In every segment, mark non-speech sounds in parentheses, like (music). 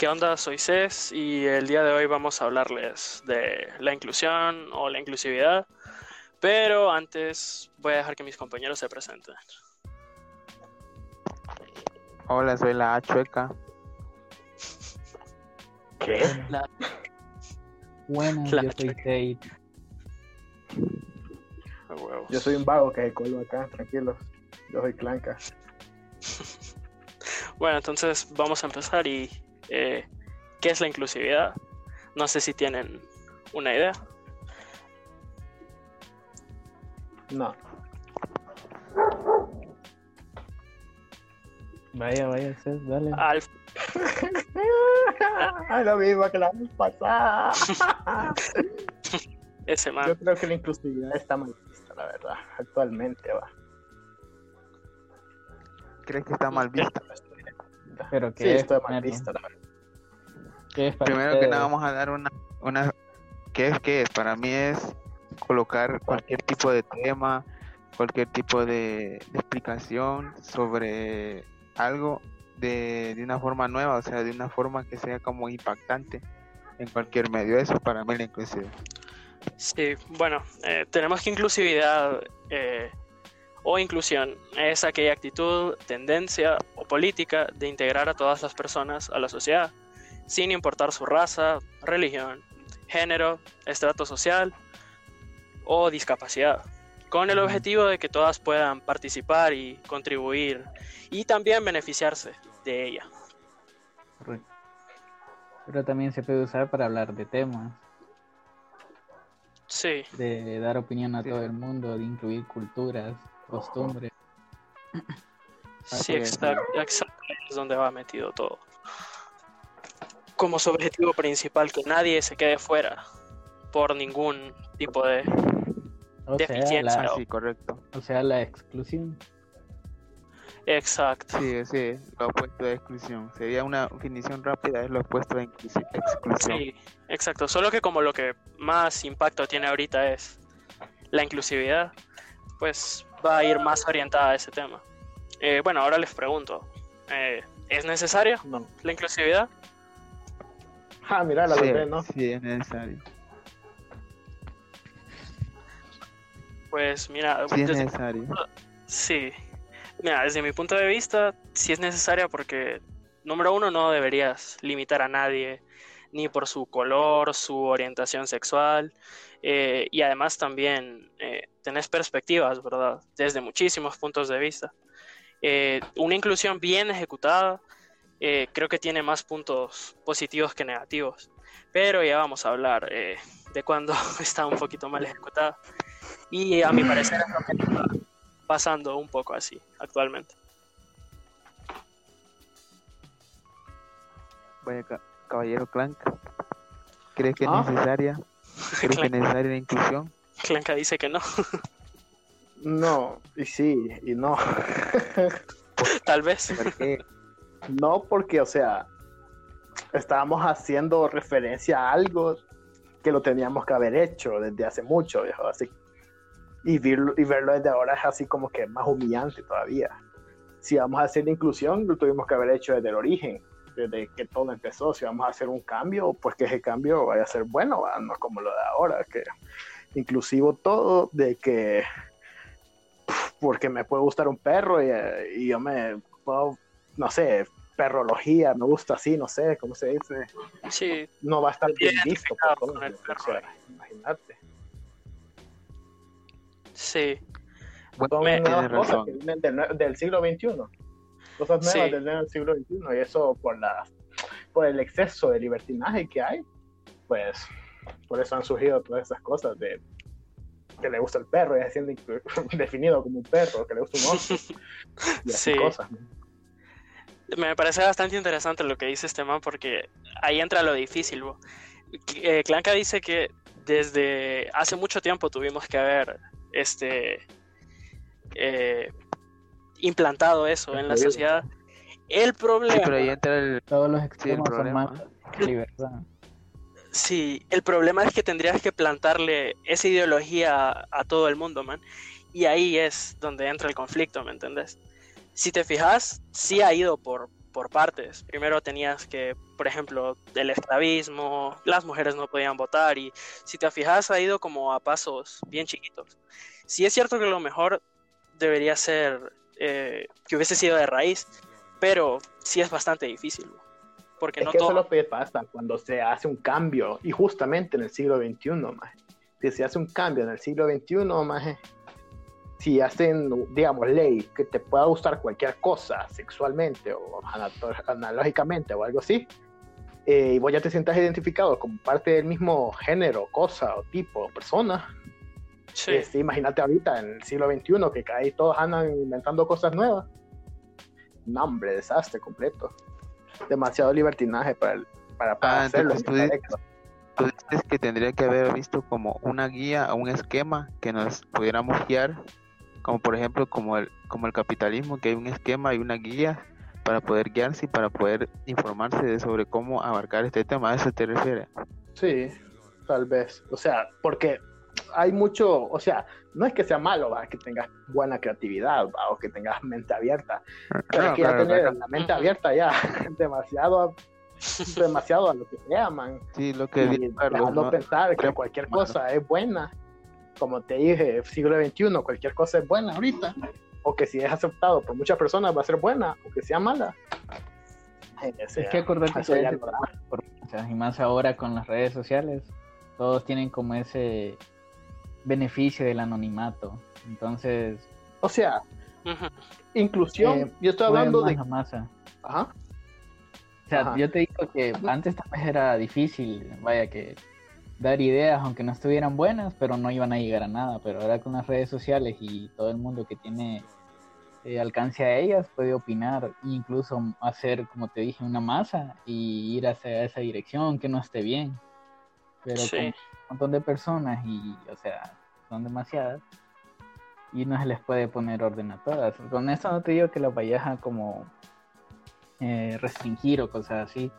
¿Qué onda? Soy Cés y el día de hoy vamos a hablarles de la inclusión o la inclusividad, pero antes voy a dejar que mis compañeros se presenten. Hola, soy la A chueca. ¿Qué? La- Bueno, La yo soy Tate. Yo soy un vago que se coló acá, tranquilos. Yo soy Clanca. (laughs) Bueno, entonces vamos a empezar y eh, ¿qué es la inclusividad? No sé si tienen una idea. No. Vaya, vaya, Cés, dale. Al (laughs) Ay, lo mismo que la vez pasada. (laughs) ese man. Yo creo que la inclusividad está mal vista, la verdad, actualmente va. ¿Crees que está mal vista? Pero ¿qué Sí, es? está mal vista, la verdad. ¿Qué es para Primero que nada vamos a dar una, una ¿qué es qué es? Para mí es colocar cualquier tipo de tema, cualquier tipo de, de explicación sobre algo de, de una forma nueva, o sea, de una forma que sea como impactante en cualquier medio. Eso para mí es la inclusividad. Sí, bueno, eh, tenemos que inclusividad eh, o inclusión es aquella actitud, tendencia o política de integrar a todas las personas a la sociedad, sin importar su raza, religión, género, estrato social o discapacidad, con el objetivo de que todas puedan participar y contribuir y también beneficiarse de ella. Correcto. Pero también se puede usar para hablar de temas, Sí, de dar opinión a Sí. todo el mundo, de incluir culturas, costumbres. sí, exacto, exacto, es donde va metido todo. Como su objetivo principal, que nadie se quede fuera por ningún tipo de... O sea, Deficiencia. la, Sí, correcto. o sea, la exclusión. Exacto. Sí, sí, lo opuesto de exclusión. Sería una definición rápida, es lo opuesto de exclusión. Sí, exacto. Solo que como lo que más impacto tiene ahorita es la inclusividad, pues va a ir más orientada a ese tema. Eh, bueno, ahora les pregunto, eh, ¿es necesaria No. la inclusividad? (laughs) Ah, mira, la sí, bebé, ¿no? sí, es necesario. Pues mira, Sí, es desde- necesario. sí. Mira, desde mi punto de vista, sí es necesaria porque, número uno, no deberías limitar a nadie, ni por su color, su orientación sexual, eh, y además también eh, tenés perspectivas, ¿verdad? Desde muchísimos puntos de vista. Eh, una inclusión bien ejecutada eh, creo que tiene más puntos positivos que negativos, pero ya vamos a hablar eh, de cuando (laughs) está un poquito mal ejecutada. Y a mi parecer es lo que está pasando un poco así actualmente. Vaya, ca- caballero Clank. ¿Crees que es Ah. necesaria? (laughs) ¿Crees que es necesaria la inclusión? Clanca dice que no, No, y sí, y no. (laughs) tal vez. ¿Por qué? No porque, o sea, estábamos haciendo referencia a algo que lo teníamos que haber hecho desde hace mucho, viejo, así. Y, verlo- y verlo desde ahora es así como que más humillante todavía. Si vamos a hacer inclusión, lo tuvimos que haber hecho desde el origen, desde que todo empezó. Si vamos a hacer un cambio, pues que ese cambio vaya a ser bueno, ¿va? no como lo de ahora, que inclusivo todo, de que porque me puede gustar un perro y, y yo me puedo, no sé, perrología, me gusta así, no sé, ¿cómo se dice? Sí, No va a estar bien Bien visto por con todos, el o perro. sea, imagínate. sí. Bueno, Son me- nuevas cosas razón. que vienen del, del siglo XXI. Cosas nuevas Sí. del, del siglo XXI. Y eso por, la, por el exceso de libertinaje que hay, pues por eso han surgido todas esas cosas de que le gusta el perro y es siendo (laughs) definido como un perro, que le gusta un oso. Y así Sí. cosas. ¿no? Me parece bastante interesante lo que dice este man porque ahí entra lo difícil. bo. Eh, Clanca dice que desde hace mucho tiempo tuvimos que haber este eh, implantado eso en la sociedad. El problema, Sí, pero ahí entra el... Todos los extremos son problema. más libertad. sí, el problema es que tendrías que plantarle esa ideología a, a todo el mundo, man. Y ahí es donde entra el conflicto, ¿me entendés? Si te fijas, sí ha ido por por partes. Primero tenías que, por ejemplo, el esclavismo, las mujeres no podían votar y si te fijas ha ido como a pasos bien chiquitos. Sí es cierto que lo mejor debería ser eh, que hubiese sido de raíz, pero sí es bastante difícil. Porque Es no que eso todo... es lo que pasa cuando se hace un cambio, y justamente en el siglo XXI, maje. Si se hace un cambio en el siglo XXI, maje, si hacen, digamos, ley que te pueda gustar cualquier cosa sexualmente o analógicamente o algo así, eh, y vos ya te sientas identificado como parte del mismo género, cosa o tipo o persona, Sí, este, imagínate ahorita en el siglo XXI que ahí todos andan inventando cosas nuevas. No, hombre, desastre completo. Demasiado libertinaje para, el- para, para Ah, hacerlo. Tú dices que tendría que haber visto como una guía o un esquema que nos pudiéramos guiar, como por ejemplo como el, como el capitalismo, que hay un esquema y una guía para poder guiarse y para poder informarse de sobre cómo abarcar este tema. ¿A eso te refieres? Sí, tal vez. O sea, porque hay mucho, o sea, no es que sea malo ¿va? que tengas buena creatividad ¿va? o que tengas mente abierta, pero No, es que ya claro, tener claro. la mente abierta ya (laughs) demasiado, demasiado a lo que sea, man. Sí, lo que y Carlos, ¿no? pensar que cualquier cosa es buena. Como te dije, siglo XXI, cualquier cosa es buena ahorita. O que si es aceptado por muchas personas va a ser buena, o que sea mala. Sea, Es que acordate que de información, y más ahora con las redes sociales, todos tienen como ese beneficio del anonimato. Entonces, O sea, inclusión, Eh, yo estoy hablando de... la masa. Ajá. O sea, Ajá. yo te digo que antes tal vez era difícil, vaya que dar ideas, aunque no estuvieran buenas, pero no iban a llegar a nada. Pero ahora con las redes sociales y todo el mundo que tiene eh, alcance a ellas puede opinar, incluso hacer, como te dije, una masa y ir hacia esa dirección, que no esté bien. Pero Sí. con un montón de personas y, o sea, son demasiadas y no se les puede poner orden a todas. Con esto no te digo que las vayas a como eh, restringir o cosas así,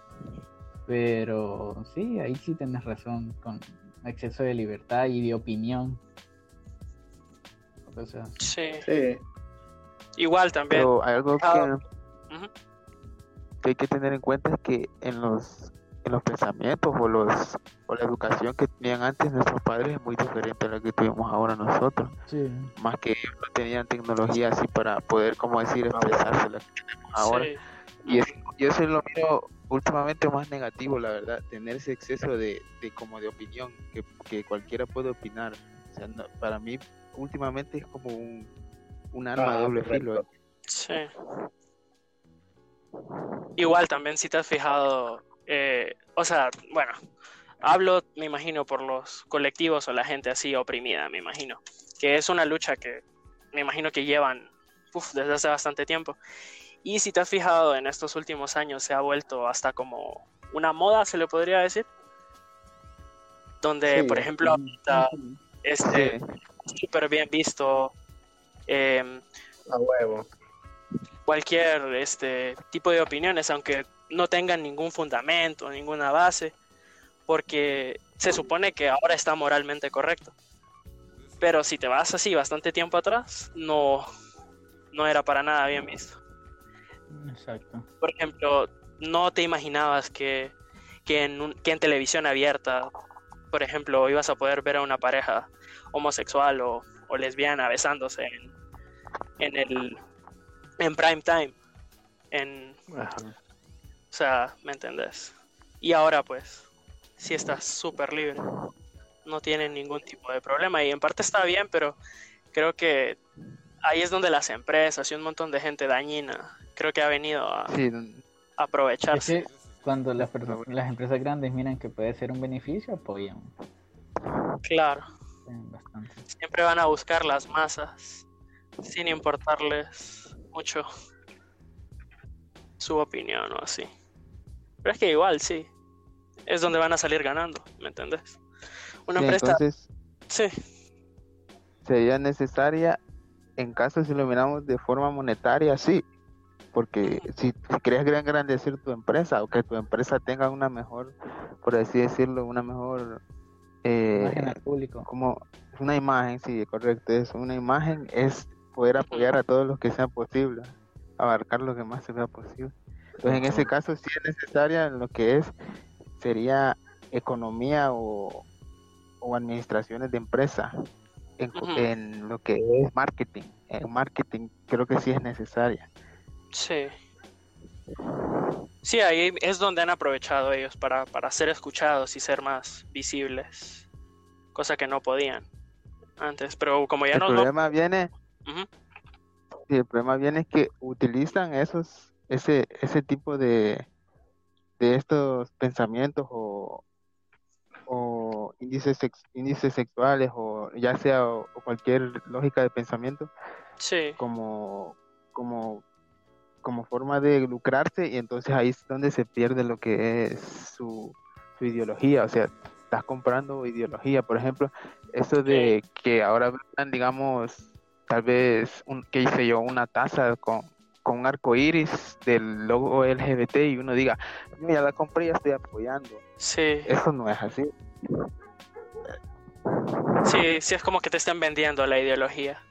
pero sí, ahí sí tienes razón con exceso de libertad y de opinión. O sea, Sí. Sí. Igual también. Pero hay algo Ah, que, hay que tener en cuenta es que en los en los pensamientos o los o la educación que tenían antes nuestros padres es muy diferente a la que tuvimos ahora nosotros sí. más que no tenían tecnología así para poder como decir expresarse la que tenemos ahora Sí. y eso, yo eso lo miro últimamente más negativo la verdad tener ese exceso de, de como de opinión que, que cualquiera puede opinar o sea no- para mí últimamente es como un un arma Ah, de doble correcto. filo Sí. Igual también si te has fijado, eh, o sea, bueno, hablo, me imagino, por los colectivos o la gente así oprimida, me imagino, que es una lucha que me imagino que llevan uf, desde hace bastante tiempo. Y si te has fijado, en estos últimos años se ha vuelto hasta como una moda, se le podría decir, donde, Sí. por ejemplo, ahorita, este, Sí. súper bien visto. em, A huevo. cualquier este tipo de opiniones, aunque no tengan ningún fundamento, ninguna base, porque se supone que ahora está moralmente correcto. Pero si te vas así bastante tiempo atrás, no, no era para nada bien visto. Exacto. Por ejemplo, no te imaginabas que, que, en, un- que en televisión abierta, por ejemplo, ibas a poder ver a una pareja homosexual o, o lesbiana besándose en, en el en prime time. En, Ajá. o sea, ¿me entendés? Y ahora pues, sí estás súper libre. No tienen ningún tipo de problema. Y en parte está bien, pero creo que ahí es donde las empresas y un montón de gente dañina creo que ha venido a Sí, a Es aprovecharse. que cuando las, las empresas grandes miran que puede ser un beneficio, apoyan Claro, bastante. siempre van a buscar las masas sin importarles mucho su opinión o así. Pero es que igual, sí, es donde van a salir ganando, ¿me entendés? Una sí, empresa, entonces sí, sería necesaria en caso si lo miramos de forma monetaria, sí, porque si, quieres gran- engrandecer tu empresa o que tu empresa tenga una mejor, por así decirlo, una mejor, eh, Imagen al público. como una imagen, sí, correcto, es una imagen es poder apoyar a todos los que sea posible, abarcar lo que más sea posible. Pues en ese caso sí es necesaria lo que es, sería economía o, o administraciones de empresa en, en lo que es marketing. En marketing creo que sí es necesaria. Sí. Sí, ahí es donde han aprovechado ellos para, para ser escuchados y ser más visibles. Cosa que no podían antes. Pero como ya el no... no- problema viene, Ujú. sí, el problema viene que utilizan esos, ese, ese tipo de, de estos pensamientos o, o índices, sex- índices sexuales o ya sea o- o cualquier lógica de pensamiento Sí, como, como, como forma de lucrarse y entonces ahí es donde se pierde lo que es su, su ideología, o sea, estás comprando ideología, por ejemplo, eso de que ahora vendan, digamos, tal vez, un, qué hice yo, una taza con, con un arco iris del logo LGBT y uno diga, mira, la compré y ya estoy apoyando. sí. Eso no es así. Sí, sí es como que te estén vendiendo la ideología.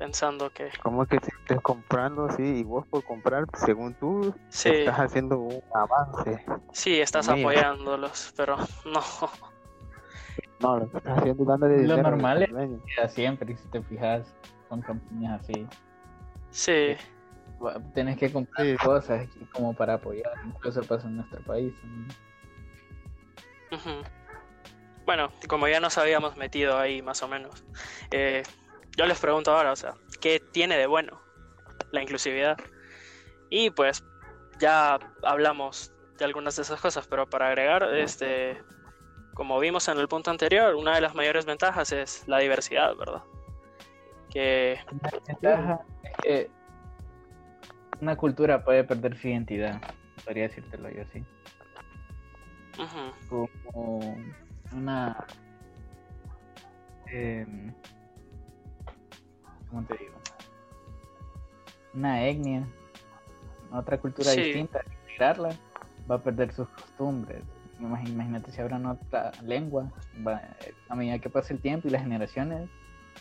Pensando que... Como que si estés comprando así y vos por comprar, según tú, Sí, estás haciendo un avance. sí, estás apoyándolos, pero (laughs) no. No, lo que estás haciendo dándole Lo normal es- siempre, si te fijas, con campañas así. Sí, Va- Tenés que comprar Sí. cosas como para apoyar. Incluso pasa en nuestro país. Bueno, como ya nos habíamos metido ahí más o menos, eh, yo les pregunto ahora, o sea, ¿qué tiene de bueno la inclusividad? Y pues ya hablamos de algunas de esas cosas, pero para agregar, este, como vimos en el punto anterior, una de las mayores ventajas es la diversidad, ¿verdad? Que La ventaja es que una cultura puede perder su identidad. Podría decírtelo yo así. como una em, ¿cómo te digo? una etnia otra cultura Sí. distinta integrarla va a perder sus costumbres Imag- imagínate si hablan otra lengua va- a medida que pase el tiempo y las generaciones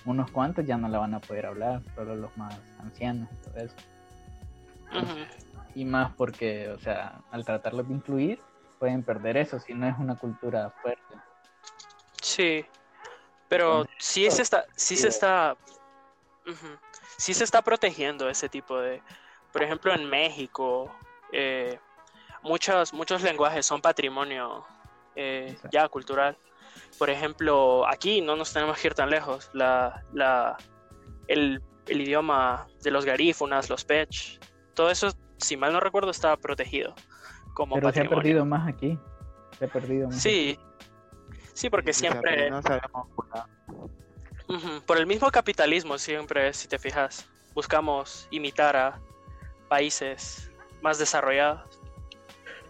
unos cuantos ya no la van a poder hablar solo los más ancianos y todo eso y más porque, o sea, al tratarlos de incluir, pueden perder eso si no es una cultura fuerte. Sí, pero sí se está, sí se está, sí se está protegiendo ese tipo de, por ejemplo, en México, eh, muchos, muchos lenguajes son patrimonio eh, ya cultural. Por ejemplo, aquí no nos tenemos que ir tan lejos. La, la, el, el idioma de los garífunas, los pech, todo eso, si mal no recuerdo, está protegido como Pero se ha perdido más aquí. Se ha perdido más. Sí, sí, porque siempre... no sabemos Por el mismo capitalismo siempre, si te fijas, buscamos imitar a países más desarrollados.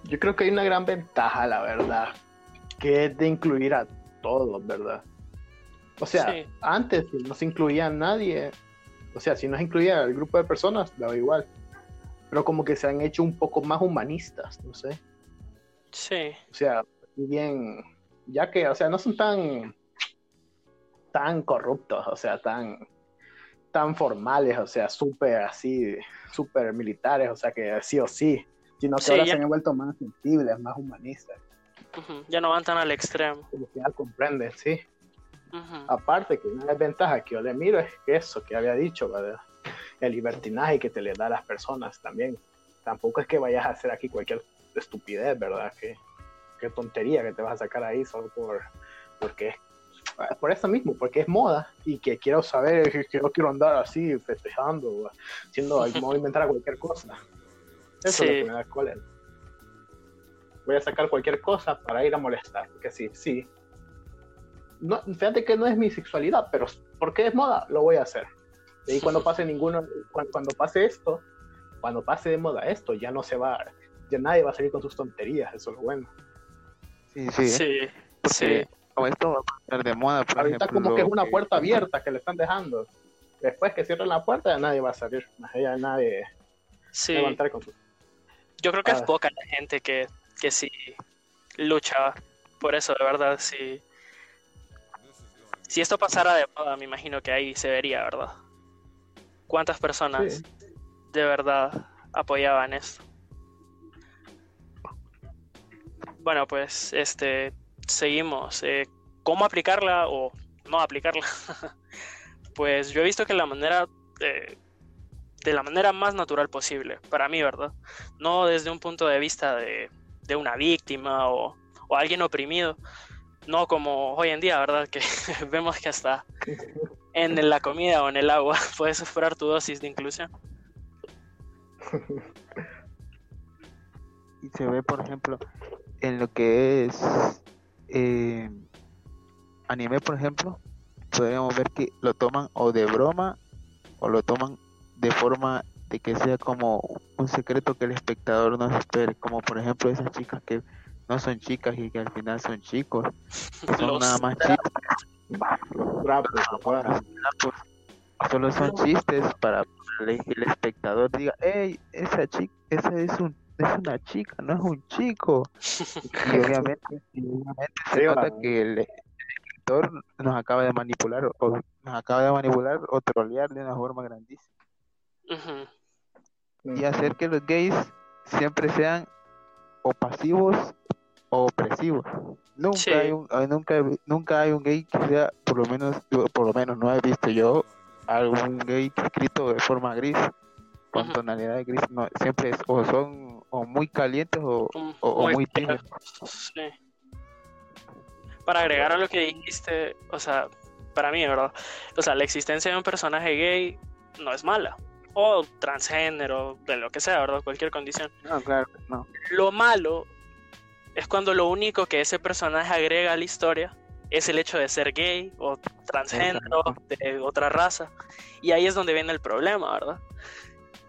Yo creo que hay una gran ventaja, la verdad, que es de incluir a todos, ¿verdad? O sea, Sí. antes si no se incluía a nadie, o sea, si no se incluía al grupo de personas, daba igual. Pero como que se han hecho un poco más humanistas, no sé. Sí, O sea, bien, ya que, o sea, no son tan, tan corruptos, o sea, tan, tan formales, o sea, súper así, súper militares, o sea, que sí o sí, sino que Sí, ahora ya- se han vuelto más sensibles, más humanistas, ujú, ya no van tan al extremo. que ya comprenden, sí. Ujú, Aparte que una desventaja que yo le miro es que eso que había dicho, ¿verdad? El libertinaje que te le da a las personas también. Tampoco es que vayas a hacer aquí cualquier estupidez, ¿verdad? Que, qué tontería que te vas a sacar ahí solo por porque es- por eso mismo, porque es moda y que quiero saber que, no quiero andar así festejando haciendo, (laughs) voy a inventar cualquier cosa. Eso es Sí. lo que me da cólera. Voy a sacar cualquier cosa para ir a molestar, porque sí, sí, no, fíjate que no es mi sexualidad, pero porque es moda, lo voy a hacer. Y cuando (laughs) pase ninguno, cuando, cuando pase esto, cuando pase de moda esto, ya no se va, ya nadie va a salir con sus tonterías, eso es lo bueno. Sí, sí. Sí, porque sí, esto va a pasar de moda, por Ahorita ejemplo, como que es una que- puerta abierta que le están dejando. Después que cierren la puerta, ya nadie va a salir, ya nadie sí. va a levantar con sus... Yo creo que es Ah. poca la gente que, que sí lucha por eso, de verdad, sí. Si esto pasara de moda, me imagino que ahí se vería, ¿verdad? ¿Cuántas personas Sí. de verdad apoyaban esto? bueno, pues este seguimos. Eh, ¿Cómo aplicarla o no aplicarla? (laughs) pues yo he visto que la manera eh, de la manera más natural posible, para mí, ¿verdad? No desde un punto de vista de, de una víctima o, o, alguien oprimido, no como hoy en día, ¿verdad? Que (laughs) vemos que hasta en la comida o en el agua (laughs) puedes esperar tu dosis de inclusión. Y se ve, por ejemplo, en lo que es eh, anime, por ejemplo, podemos ver que lo toman o de broma o lo toman de forma de que sea como un secreto que el espectador no espere, como por ejemplo esas chicas que no son chicas y que al final son chicos, que son nada más chistes. Solo son chistes para que el espectador diga, hey, esa chica, esa es un es una chica, no es un chico. Y (laughs) obviamente, se nota que el, escritor nos acaba de manipular o nos acaba de manipular o trolear de una forma grandísima. Y hacer que los gays siempre sean o pasivos o opresivos. Nunca hay un nunca nunca hay un gay que sea por lo menos por lo menos no he visto yo algún gay escrito de forma gris con tonalidad de gris no, siempre o son o muy calientes o, o, muy, tibios. Para agregar a lo que dijiste, o sea, para mí, ¿verdad? O sea, la existencia de un personaje gay no es mala. O transgénero, de lo que sea, ¿verdad? Cualquier condición. No, claro, no. Lo malo es cuando lo único que ese personaje agrega a la historia es el hecho de ser gay o transgénero, de otra raza. Y ahí es donde viene el problema, ¿verdad?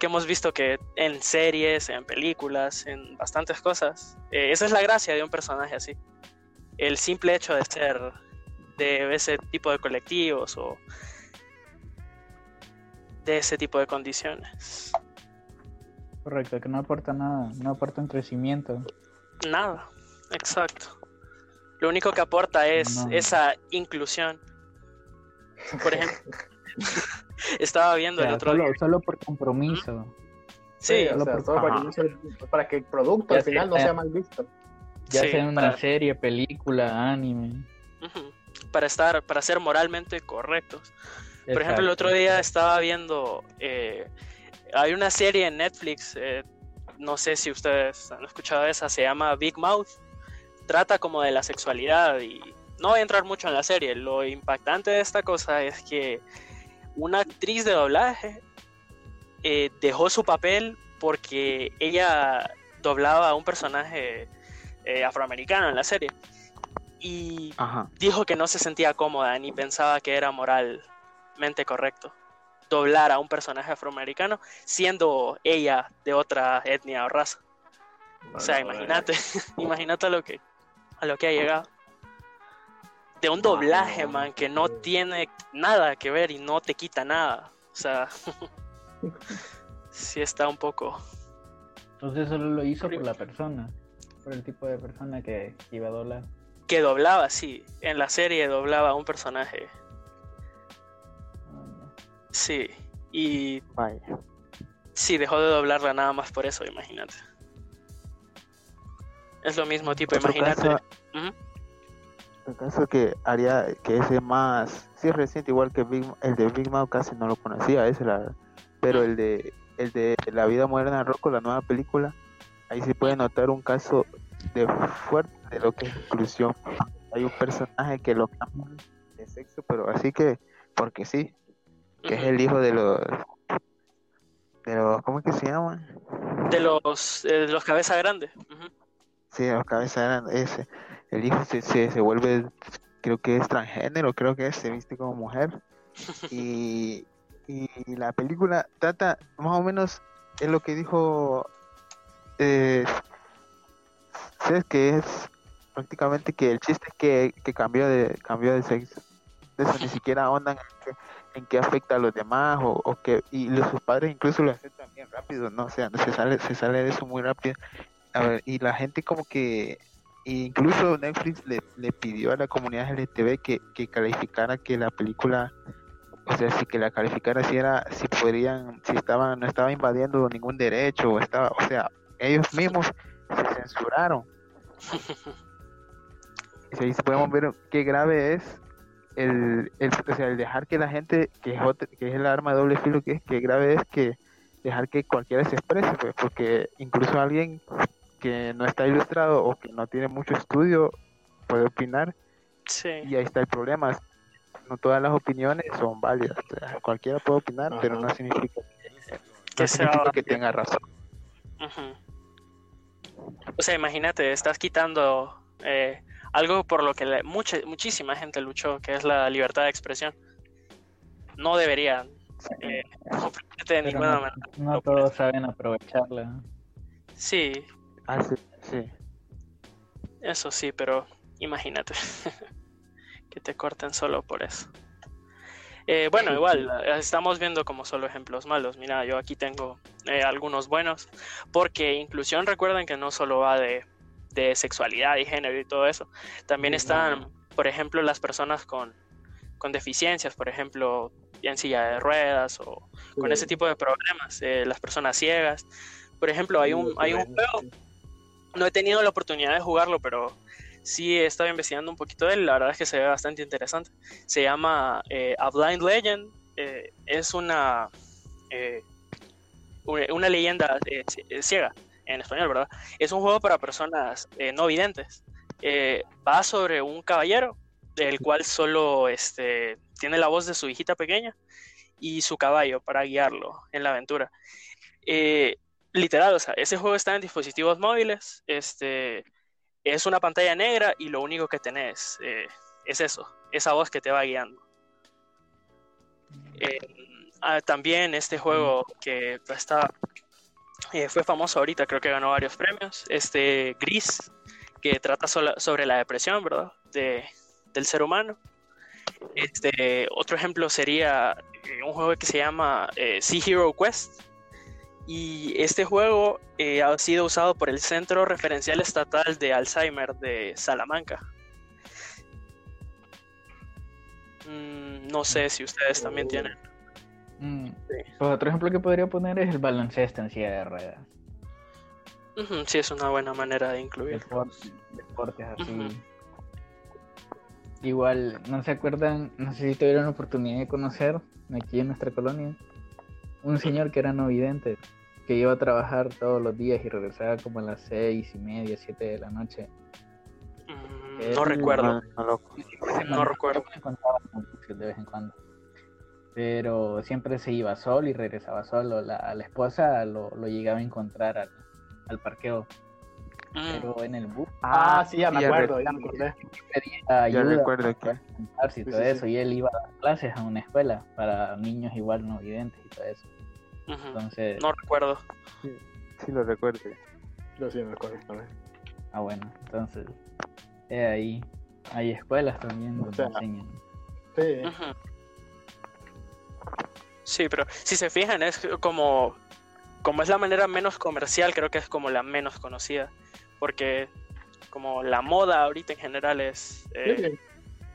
Que hemos visto que en series, en películas, en bastantes cosas, eh, esa es la gracia de un personaje así. El simple hecho de ser de ese tipo de colectivos o de ese tipo de condiciones. Correcto, que no aporta nada, no aporta un crecimiento. Nada, exacto. Lo único que aporta es esa inclusión. Por ejemplo, (laughs) (laughs) Estaba viendo el otro solo, Solo por compromiso. Sí, para, que el producto al final no sea mal visto. Ya sea una serie, película, anime. Para estar, para ser moralmente correctos. Por ejemplo, el otro día estaba viendo, eh, hay una serie en Netflix, eh, no sé si ustedes han escuchado esa, se llama Big Mouth. Trata como de la sexualidad y no voy a entrar mucho en la serie. Lo impactante de esta cosa es que una actriz de doblaje eh, dejó su papel porque ella doblaba a un personaje eh, afroamericano en la serie. Y dijo que no se sentía cómoda ni pensaba que era moralmente correcto doblar a un personaje afroamericano siendo ella de otra etnia o raza. o sea, imagínate, (laughs) imagínate a lo que a lo que ha llegado de un doblaje, man, que no tiene nada que ver y no te quita nada. O sea, (laughs) sí está un poco. Entonces solo lo hizo por la persona, por el tipo de persona que iba a doblar. Que doblaba, sí. En la serie doblaba a un personaje. Sí. Y. Vaya. Sí, dejó de doblarla nada más por eso, imagínate. Es lo mismo tipo, imagínate el caso que haría que ese más, sí es reciente, igual que el de Big Mouth casi no lo conocía, ese la, pero el de el de La vida moderna de Rocco, la nueva película, ahí se puede notar un caso de fuerte de lo que es inclusión. Hay un personaje que lo cambia de sexo, pero así que, porque sí, que es el hijo de los de los ¿cómo es que se llama? De los de los cabezas grandes. Sí, los cabezas grandes, ese el hijo se, se, vuelve, creo que es transgénero, creo que es, se viste como mujer. (laughs) Y, y la película trata más o menos, es lo que dijo, eh, que es prácticamente que el chiste es que, que cambió de cambió de sexo. De eso ni (laughs) siquiera ahondan en que, afecta a los demás o, o que y los, sus padres incluso lo aceptan bien rápido, no o sea, se sale se sale de eso muy rápido. A ver, y la gente como que incluso Netflix le, le, pidió a la comunidad LGTB que, que calificara que la película, o sea, si que la calificara si era, si podrían, si estaban, no estaba invadiendo ningún derecho, o estaba, o sea, ellos mismos se censuraron. Y ahí podemos ver qué grave es el, el, o sea, el dejar que la gente, que es, que es el arma de doble filo, que es que grave es que dejar que cualquiera se exprese, pues, porque incluso alguien que no está ilustrado o que no tiene mucho estudio puede opinar Sí. y ahí está el problema. No todas las opiniones son válidas. o sea, cualquiera puede opinar, pero no significa que, no sea significa que tenga razón. O sea, imagínate, estás quitando eh, algo por lo que la- mucha, muchísima gente luchó, que es la libertad de expresión. No deberían eh, de ninguna no, manera. no No, todos saben aprovecharla. Sí, Ah, sí, sí. eso sí, pero imagínate (laughs) que te corten solo por eso. Eh, bueno, igual, eh, estamos viendo como solo ejemplos malos. Mira, yo aquí tengo eh, algunos buenos, porque inclusión, recuerden que no solo va de, de sexualidad y género y todo eso. También están, por ejemplo, las personas con, con deficiencias, por ejemplo, en silla de ruedas o con ese tipo de problemas, eh, las personas ciegas. Por ejemplo, hay un, hay un juego no he tenido la oportunidad de jugarlo, pero sí he estado investigando un poquito de él. La verdad es que se ve bastante interesante. Se llama eh, A Blind Legend. eh, es una, eh, una leyenda eh, cie- ciega en español, ¿verdad? Es un juego para personas no videntes. Va sobre un caballero, del cual solo este, tiene la voz de su hijita pequeña y su caballo para guiarlo en la aventura. Eh, literal, o sea, ese juego está en dispositivos móviles, este, es una pantalla negra y lo único que tenés eh, es eso, esa voz que te va guiando. Eh, ah, también este juego que está, eh, fue famoso ahorita, creo que ganó varios premios, este Gris, que trata sobre la depresión, ¿verdad? De, del ser humano. Este, otro ejemplo sería un juego que se llama Sea Hero Quest, y este juego eh, ha sido usado por el Centro Referencial Estatal de Alzheimer de Salamanca. Mm, no sé si ustedes también tienen. Mm, pues otro ejemplo que podría poner es el baloncesto en silla de ruedas. Ujú, sí, es una buena manera de incluir. Deportes, deportes así. Ujú. Igual, ¿no se acuerdan? No sé si tuvieron la oportunidad de conocer aquí en nuestra colonia un señor que era no vidente, que iba a trabajar todos los días y regresaba como a las seis y media, siete de la noche. Mm, Eh, no recuerdo. No, no lo- No recuerdo. De vez en cuando. Pero siempre se iba solo y regresaba solo. La, la esposa lo, lo llegaba a encontrar al, al parqueo, Mm, pero en el bus Ah, sí, ya me ya acuerdo, ya me acordé. pedía Ya ayuda recuerdo que y Sí, todo sí, eso. sí. Y él iba a dar clases a una escuela para niños igual no videntes y todo eso. Entonces, No recuerdo. sí lo recuerdo. Yo sí me acuerdo también. ah, bueno, entonces, eh, ahí hay escuelas también donde sea, enseñan. Sí. Sí, pero si se fijan, es como, como es la manera menos comercial, creo que es como la menos conocida. Porque como la moda ahorita en general es eh, Sí,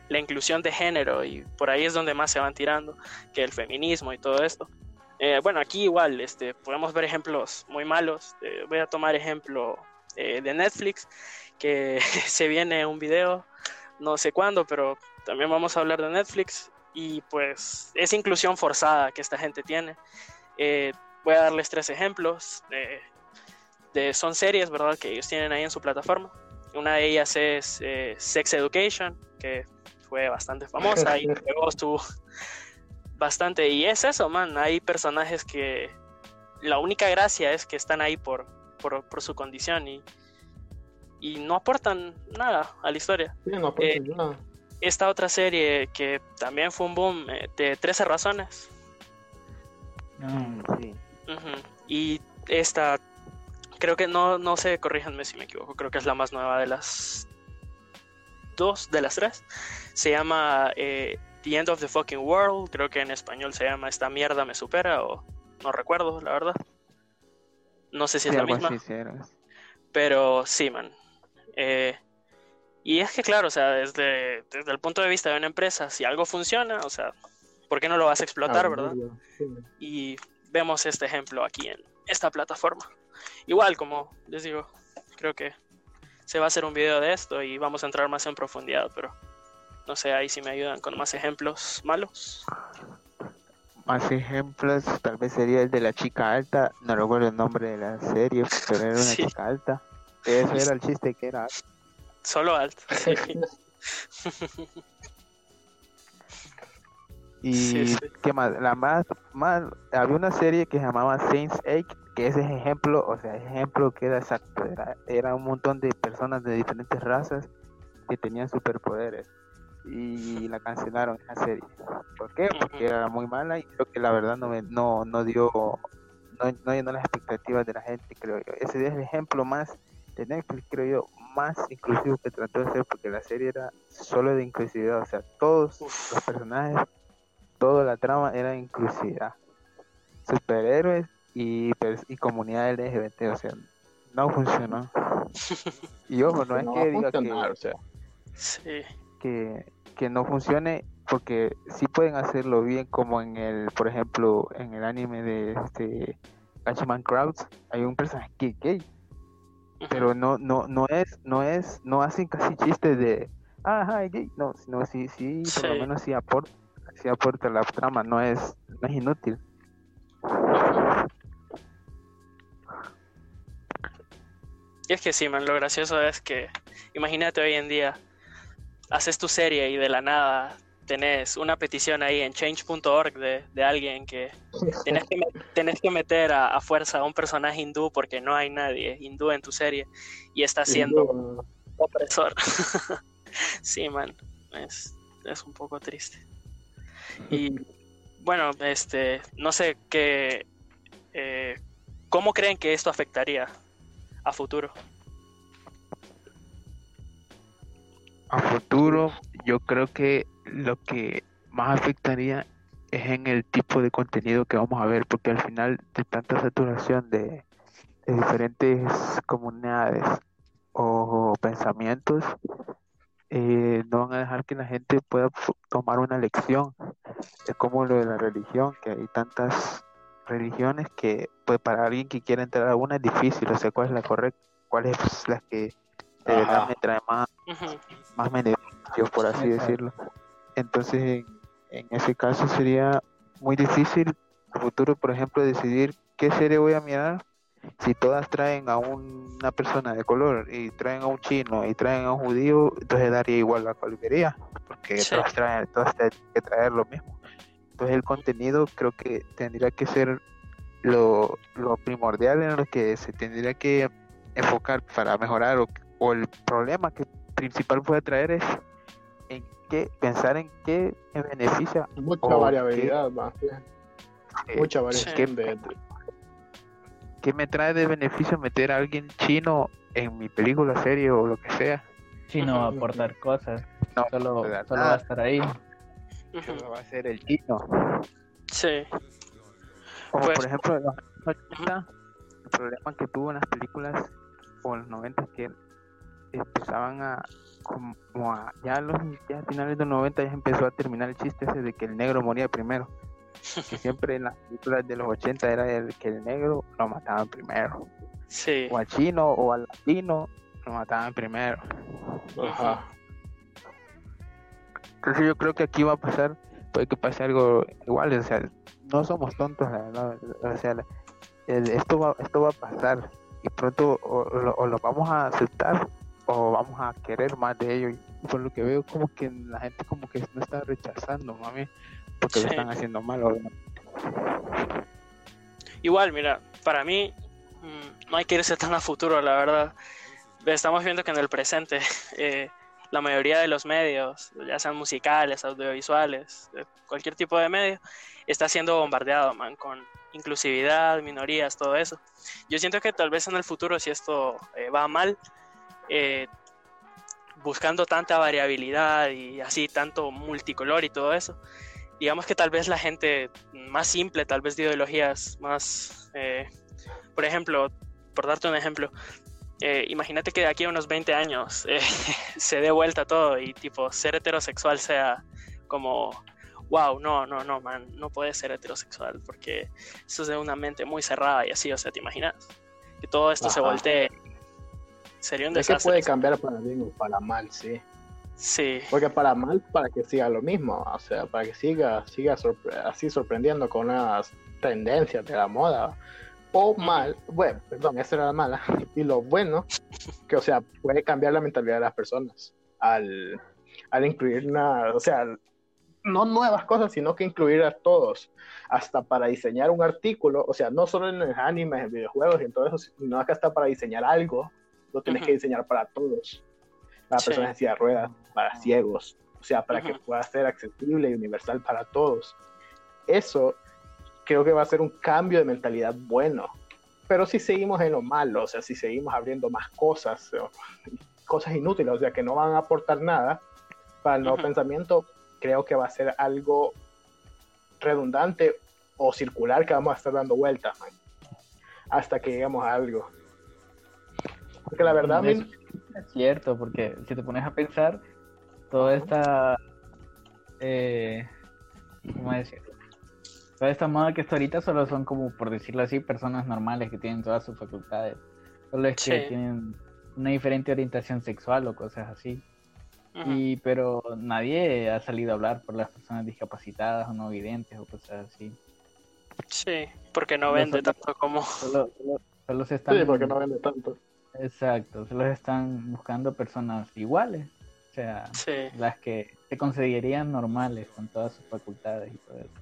la inclusión de género y por ahí es donde más se van tirando, que el feminismo y todo esto. Eh, bueno, aquí igual este, podemos ver ejemplos muy malos. Eh, voy a tomar ejemplo eh, de Netflix, que (laughs) se viene un video, no sé cuándo, pero también vamos a hablar de Netflix y pues es inclusión forzada que esta gente tiene. Eh, voy a darles tres ejemplos. de- de, son series, ¿verdad? Que ellos tienen ahí en su plataforma. Una de ellas es eh, Sex Education, que fue bastante famosa y (laughs) luego estuvo bastante. Y es eso, man. Hay personajes que la única gracia es que están ahí por, por, por su condición y, y no aportan nada a la historia. sí, no aporta Eh, nada. Esta otra serie que también fue un boom eh, de 13 razones. Mm, sí. Y esta, creo que no, no sé, corríjanme si me equivoco, creo que es la más nueva de las dos, de las tres. Se llama eh, The End of the Fucking World, creo que en español se llama Esta mierda me supera, o no recuerdo, la verdad. No sé si es la misma. Pero sí, man. Eh, y es que, claro, o sea, desde, desde el punto de vista de una empresa, si algo funciona, o sea, ¿por qué no lo vas a explotar, Ah, verdad? Sí. Y vemos este ejemplo aquí en esta plataforma. Igual, como les digo, creo que se va a hacer un video de esto y vamos a entrar más en profundidad, pero no sé, ahí si me ayudan con más ejemplos malos. Más ejemplos, tal vez sería el de la chica alta, no recuerdo el nombre de la serie, pero era una (laughs) Sí. chica alta. Ese era el chiste que era. Solo alto. (laughs) Y Sí, sí. qué más, la más, más, había una serie que se llamaba Saints Egg, que ese es ejemplo, o sea, ejemplo que era exacto, era, era un montón de personas de diferentes razas que tenían superpoderes y la cancelaron esa serie. ¿Por qué? Porque era muy mala y creo que la verdad no me, no, no dio, no, no llenó las expectativas de la gente, creo yo. Ese es el ejemplo más de Netflix, creo yo, más inclusivo que trató de hacer porque la serie era solo de inclusividad, o sea, todos los personajes, toda la trama era inclusividad. Superhéroes y, y comunidad LGBT, o sea, no funcionó. (laughs) Y ojo, no es no que diga que, o sea. Sí. que, que no funcione, porque sí pueden hacerlo bien, como en el, por ejemplo, en el anime de este Gatchaman Crowds, hay un personaje que es gay, pero no, no, no es, no es, no hacen casi chistes de ah, es gay, no, sino sí, sí, por lo menos sí aporta, sí aporta la trama, no es, no es inútil. Y es que sí, man, lo gracioso es que, imagínate hoy en día, haces tu serie y de la nada tenés una petición ahí en change.org de, de alguien que (laughs) tenés que, tenés que meter a, a fuerza a un personaje hindú porque no hay nadie hindú en tu serie y está siendo opresor. (laughs) sí, man, es, es un poco triste. Y bueno, este, no sé qué, eh, ¿cómo creen que esto afectaría a futuro? A futuro, yo creo que lo que más afectaría es en el tipo de contenido que vamos a ver, porque al final de tanta saturación de, de diferentes comunidades o pensamientos, eh, no van a dejar que la gente pueda tomar una lección. Es como lo de la religión, que hay tantas religiones que pues para alguien que quiera entrar a una es difícil, o sea, cuál es la correcta, cuál es la que de verdad me trae más beneficios, por así Exacto. decirlo. Entonces, en, en ese caso sería muy difícil a futuro, por ejemplo, decidir qué serie voy a mirar si todas traen a un- una persona de color y traen a un chino y traen a un judío, entonces daría igual la cual vería, porque Sí. todas traen, todas tienen que traer lo mismo. Entonces el contenido creo que tendría que ser lo, lo primordial en lo que se tendría que enfocar para mejorar o, o el problema que principal puede traer es en qué pensar en qué me beneficia Mucha variabilidad, más bien. eh, Mucha de, de- qué me trae de beneficio meter a alguien chino en mi película, serie o lo que sea. Sí, no va a aportar cosas. No, Solo, solo va a estar ahí. Solo va a ser el chino. Sí, Como Pues- por ejemplo en los 80, el problema que tuvo en las películas o en los 90 que empezaban a como a ya a los ya a finales de los 90 ya empezó a terminar el chiste ese de que el negro moría primero. Que siempre en las películas de los 80 era el que el negro lo mataban primero. sí. O al chino o al latino lo mataban primero. Ajá. Entonces yo creo que aquí va a pasar, puede que pase algo igual, o sea, no somos tontos, la verdad, o sea, el- esto va, esto va a pasar y pronto o, o lo, o lo vamos a aceptar o vamos a querer más de ello. Y por lo que veo como que la gente como que no está rechazando, mami, porque lo Sí. están haciendo mal. obviamente. Igual, mira, para mí mm, no hay que irse tan a futuro, la verdad. Estamos viendo que en el presente (laughs) eh, la mayoría de los medios, ya sean musicales, audiovisuales, de cualquier tipo de medio, está siendo bombardeado, man, con inclusividad, minorías, todo eso. Yo siento que tal vez en el futuro, si esto eh, va mal, eh, buscando tanta variabilidad y así tanto multicolor y todo eso, digamos que tal vez la gente más simple, tal vez de ideologías más, eh, por ejemplo, por darte un ejemplo, eh, imagínate que de aquí a unos 20 años eh, (laughs) se dé vuelta todo y tipo ser heterosexual sea como, wow, no, no, no, man, no puedes ser heterosexual porque eso es de una mente muy cerrada y así, o sea, ¿te imaginas? Que todo esto se Ajá. voltee. Sería un Es que desastre. puede cambiar para bien o para mal, sí. Sí, Porque para mal, para que siga lo mismo, o sea, para que siga, siga sorpre- así sorprendiendo con unas tendencias de la moda. O mal, bueno, perdón, esa era la mala. (laughs) Y lo bueno, que o sea, puede cambiar la mentalidad de las personas al, al incluir una, o sea, no nuevas cosas, sino que incluir a todos, hasta para diseñar un artículo, o sea, no solo en los animes, en videojuegos y en todo eso, sino que hasta para diseñar algo, lo tienes que diseñar para todos, para Sí. personas en silla de ruedas, para ciegos, o sea, para que pueda ser accesible y universal para todos. Eso creo que va a ser un cambio de mentalidad bueno. Pero si seguimos en lo malo, o sea, si seguimos abriendo más cosas, (laughs) cosas inútiles, o sea, que no van a aportar nada para el nuevo pensamiento, creo que va a ser algo redundante o circular que vamos a estar dando vueltas, man, hasta que lleguemos a algo. Porque la verdad, mí- es cierto, porque si te pones a pensar, toda esta, eh, ¿cómo decirlo? Toda esta moda que está ahorita solo son como, por decirlo así, personas normales que tienen todas sus facultades. Solo es que Sí. tienen una diferente orientación sexual o cosas así. Y, pero nadie ha salido a hablar por las personas discapacitadas o no videntes o cosas así. sí, porque no vende tanto como... Solo, solo, solo se están... sí, porque no vende tanto. Exacto, solo están buscando personas iguales, o sea, Sí, las que se considerarían normales con todas sus facultades y todo eso.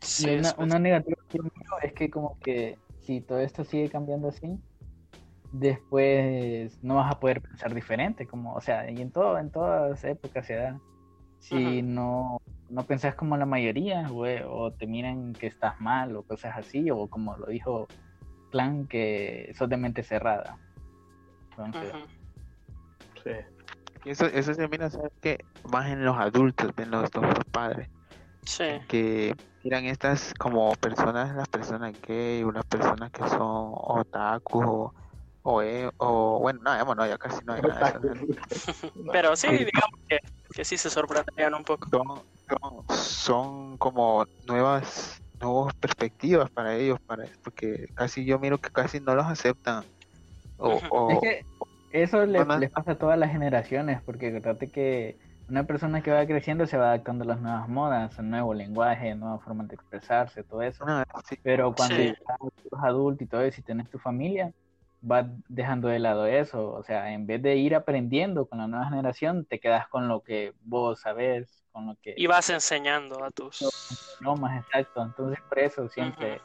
Sí, y una, una negativa que es que como que si todo esto sigue cambiando así, después no vas a poder pensar diferente, como, o sea, y en todo, en todas épocas se da. Si no, no pensás como la mayoría, güey, o te miran que estás mal o cosas así, o como lo dijo Clan, que sos de mente cerrada. Entonces, ujú. Sí. Y eso, eso se mira, ¿sabes qué? Más en los adultos, en los, los padres, Sí, que miran estas como personas, las personas gay, unas personas que son otaku o, o, e- o- bueno, no, digamos, no, ya casi no hay nada de eso, pero sí, Sí. digamos que, que sí se sorprenderían un poco. son, son, son como nuevas nuevas perspectivas para ellos para porque casi yo miro que casi no los aceptan o, o- Es que eso le- les pasa a todas las generaciones, porque acuérdate que una persona que va creciendo se va adaptando a las nuevas modas, al nuevo lenguaje, nuevas formas de expresarse, todo eso. no, sí, Pero cuando Sí. ya sos adulto y todo eso, y tenés tu familia, vas dejando de lado eso. O sea, en vez de ir aprendiendo con la nueva generación, te quedas con lo que vos sabés, con lo que Y vas enseñando a tus... no más exacto. Entonces, por eso siempre,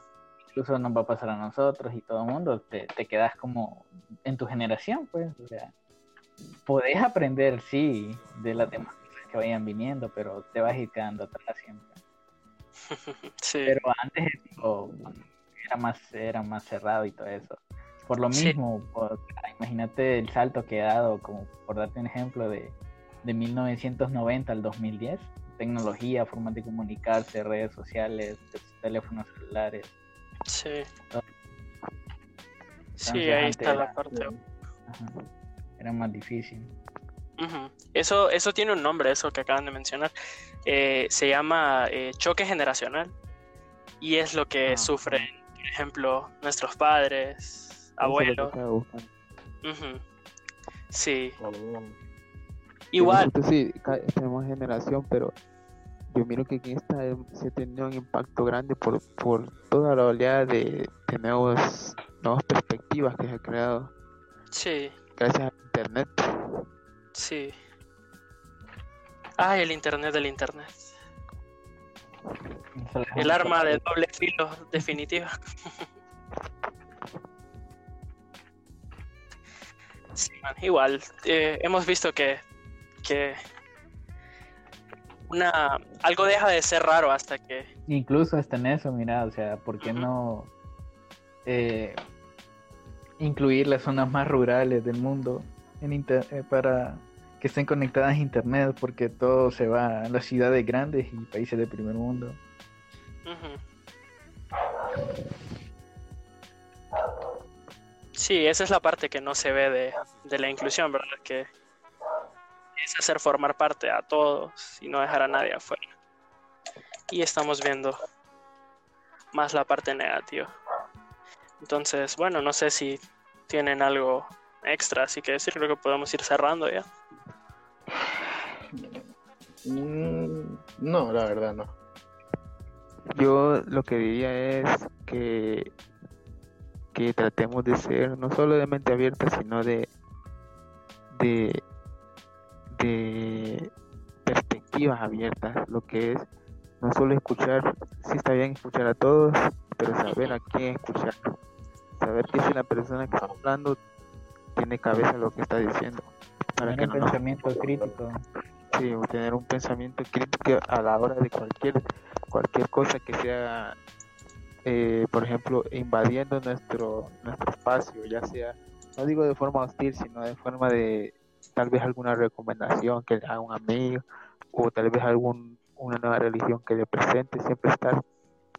incluso nos va a pasar a nosotros y todo el mundo, te, te quedas como en tu generación, pues. O sea, podés aprender, sí, de las demás cosas que vayan viniendo, pero te vas a ir quedando atrás siempre. (laughs) Sí, Pero antes eso era más, era más cerrado y todo eso. Por lo Sí. mismo, por- imagínate el salto que ha dado, como por darte un ejemplo, de, de 1990 al 2010. Tecnología, formas de comunicarse, redes sociales, tes- teléfonos celulares. sí. Sí, ahí está la era- parte. ajá, era más difícil. Eso, eso tiene un nombre, eso que acaban de mencionar. Eh, se llama eh, choque generacional. Y es lo que Ah. sufren, por ejemplo, nuestros padres, eso es lo que abuelos. estaba buscando. Ujú. Sí, Oh, igual. nosotros sí tenemos generación pero yo miro que en esta se ha tenido un impacto grande por, por toda la oleada de, de nuevos nuevas perspectivas que se ha creado Sí, gracias a internet sí. Ay, el internet del internet. El arma de doble filo definitiva. (laughs) Sí, man, igual, eh, hemos visto que, que una, algo deja de ser raro hasta que... Incluso hasta en eso, mira, o sea, ¿por qué no eh, incluir las zonas más rurales del mundo en inter- eh, para que estén conectadas a internet? Porque todo se va a las ciudades grandes y países de primer mundo. Sí, esa es la parte que no se ve de, de la inclusión, ¿verdad? Que es hacer formar parte a todos y no dejar a nadie afuera. Y estamos viendo más la parte negativa. Entonces, bueno, no sé si tienen algo extra, así que decir, creo que podemos ir cerrando ya. Mm, no, la verdad no. Yo lo que diría es que, que tratemos de ser no solo de mente abierta, sino de, de, de perspectivas abiertas, lo que es no solo escuchar, sí está bien escuchar a todos, pero saber a quién escuchar, saber que si la persona que está hablando tiene cabeza lo que está diciendo, para Tener que un no nos pensamiento crítico. Sí, o tener un pensamiento crítico a la hora de cualquier cualquier cosa que sea, eh, por ejemplo, invadiendo nuestro nuestro espacio, ya sea, no digo de forma hostil, sino de forma de tal vez alguna recomendación que le haga un amigo o tal vez algún una nueva religión que le presente, siempre estar,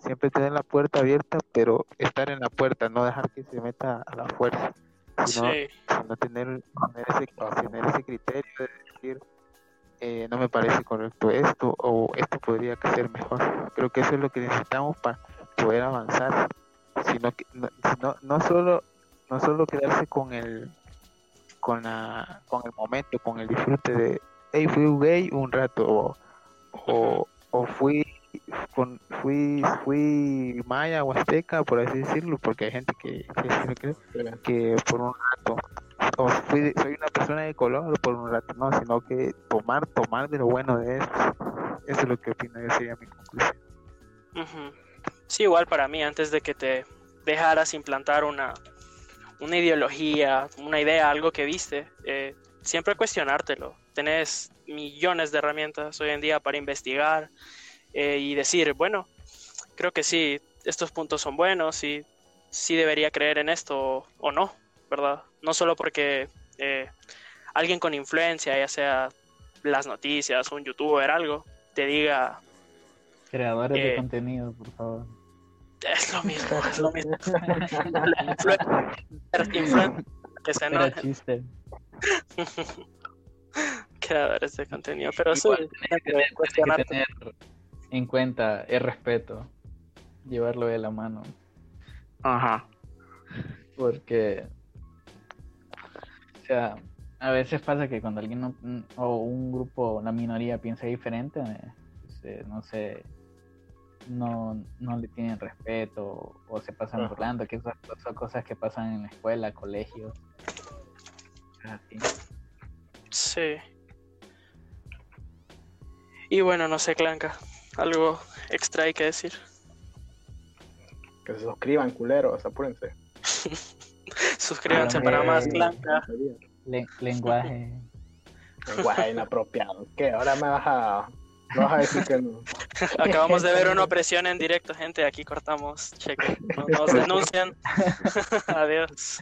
siempre tener la puerta abierta, pero estar en la puerta, no dejar que se meta a la fuerza, sino, Sí, sino tener, tener, ese, tener ese criterio de decir, eh, no me parece correcto esto o esto podría ser mejor. Creo que eso es lo que necesitamos para poder avanzar, sino que no, no, no solo no solo quedarse con el con la con el momento, con el disfrute de hey fui gay un rato o, o, o fui con, fui fui maya o azteca por así decirlo porque hay gente que, que que por un rato o fui, soy una persona de color por un rato, no, sino que tomar, tomar de lo bueno de esto. Eso es lo que opino, esa sería mi conclusión. Sí, igual para mí, antes de que te dejaras implantar una, una ideología, una idea, algo que viste, eh, siempre cuestionártelo. Tenés millones de herramientas hoy en día para investigar eh, y decir, bueno, creo que sí, estos puntos son buenos y sí debería creer en esto o, o no, ¿verdad? No solo porque eh, alguien con influencia, ya sea las noticias, un youtuber, algo, te diga, Creadores de Eh, contenido, por favor. Es lo mismo, es lo mismo. (laughs) La influen- influen- que se Era enojen, chiste. (laughs) creadores de contenido, pero que que cuestionarte. tener en cuenta el respeto, llevarlo de la mano, Ajá. porque, o sea, a veces pasa que cuando alguien no- o un grupo, la minoría piensa diferente, eh, pues, eh, no sé, no, no le tienen respeto o se pasan Ajá. burlando, que esas son cosas que pasan en la escuela, colegios. así. Sí. Y bueno, no sé, Clanca, algo extra hay que decir. Que se suscriban, culeros, apúrense. (laughs) Suscríbanse para más. Clanca. Le- lenguaje. (laughs) Lenguaje inapropiado. ¿Qué? Ahora me vas a. Me vas a decir que no. (laughs) Acabamos de ver una opresión en directo, gente. Aquí cortamos. Cheque. No (laughs) nos denuncian. (laughs) Adiós.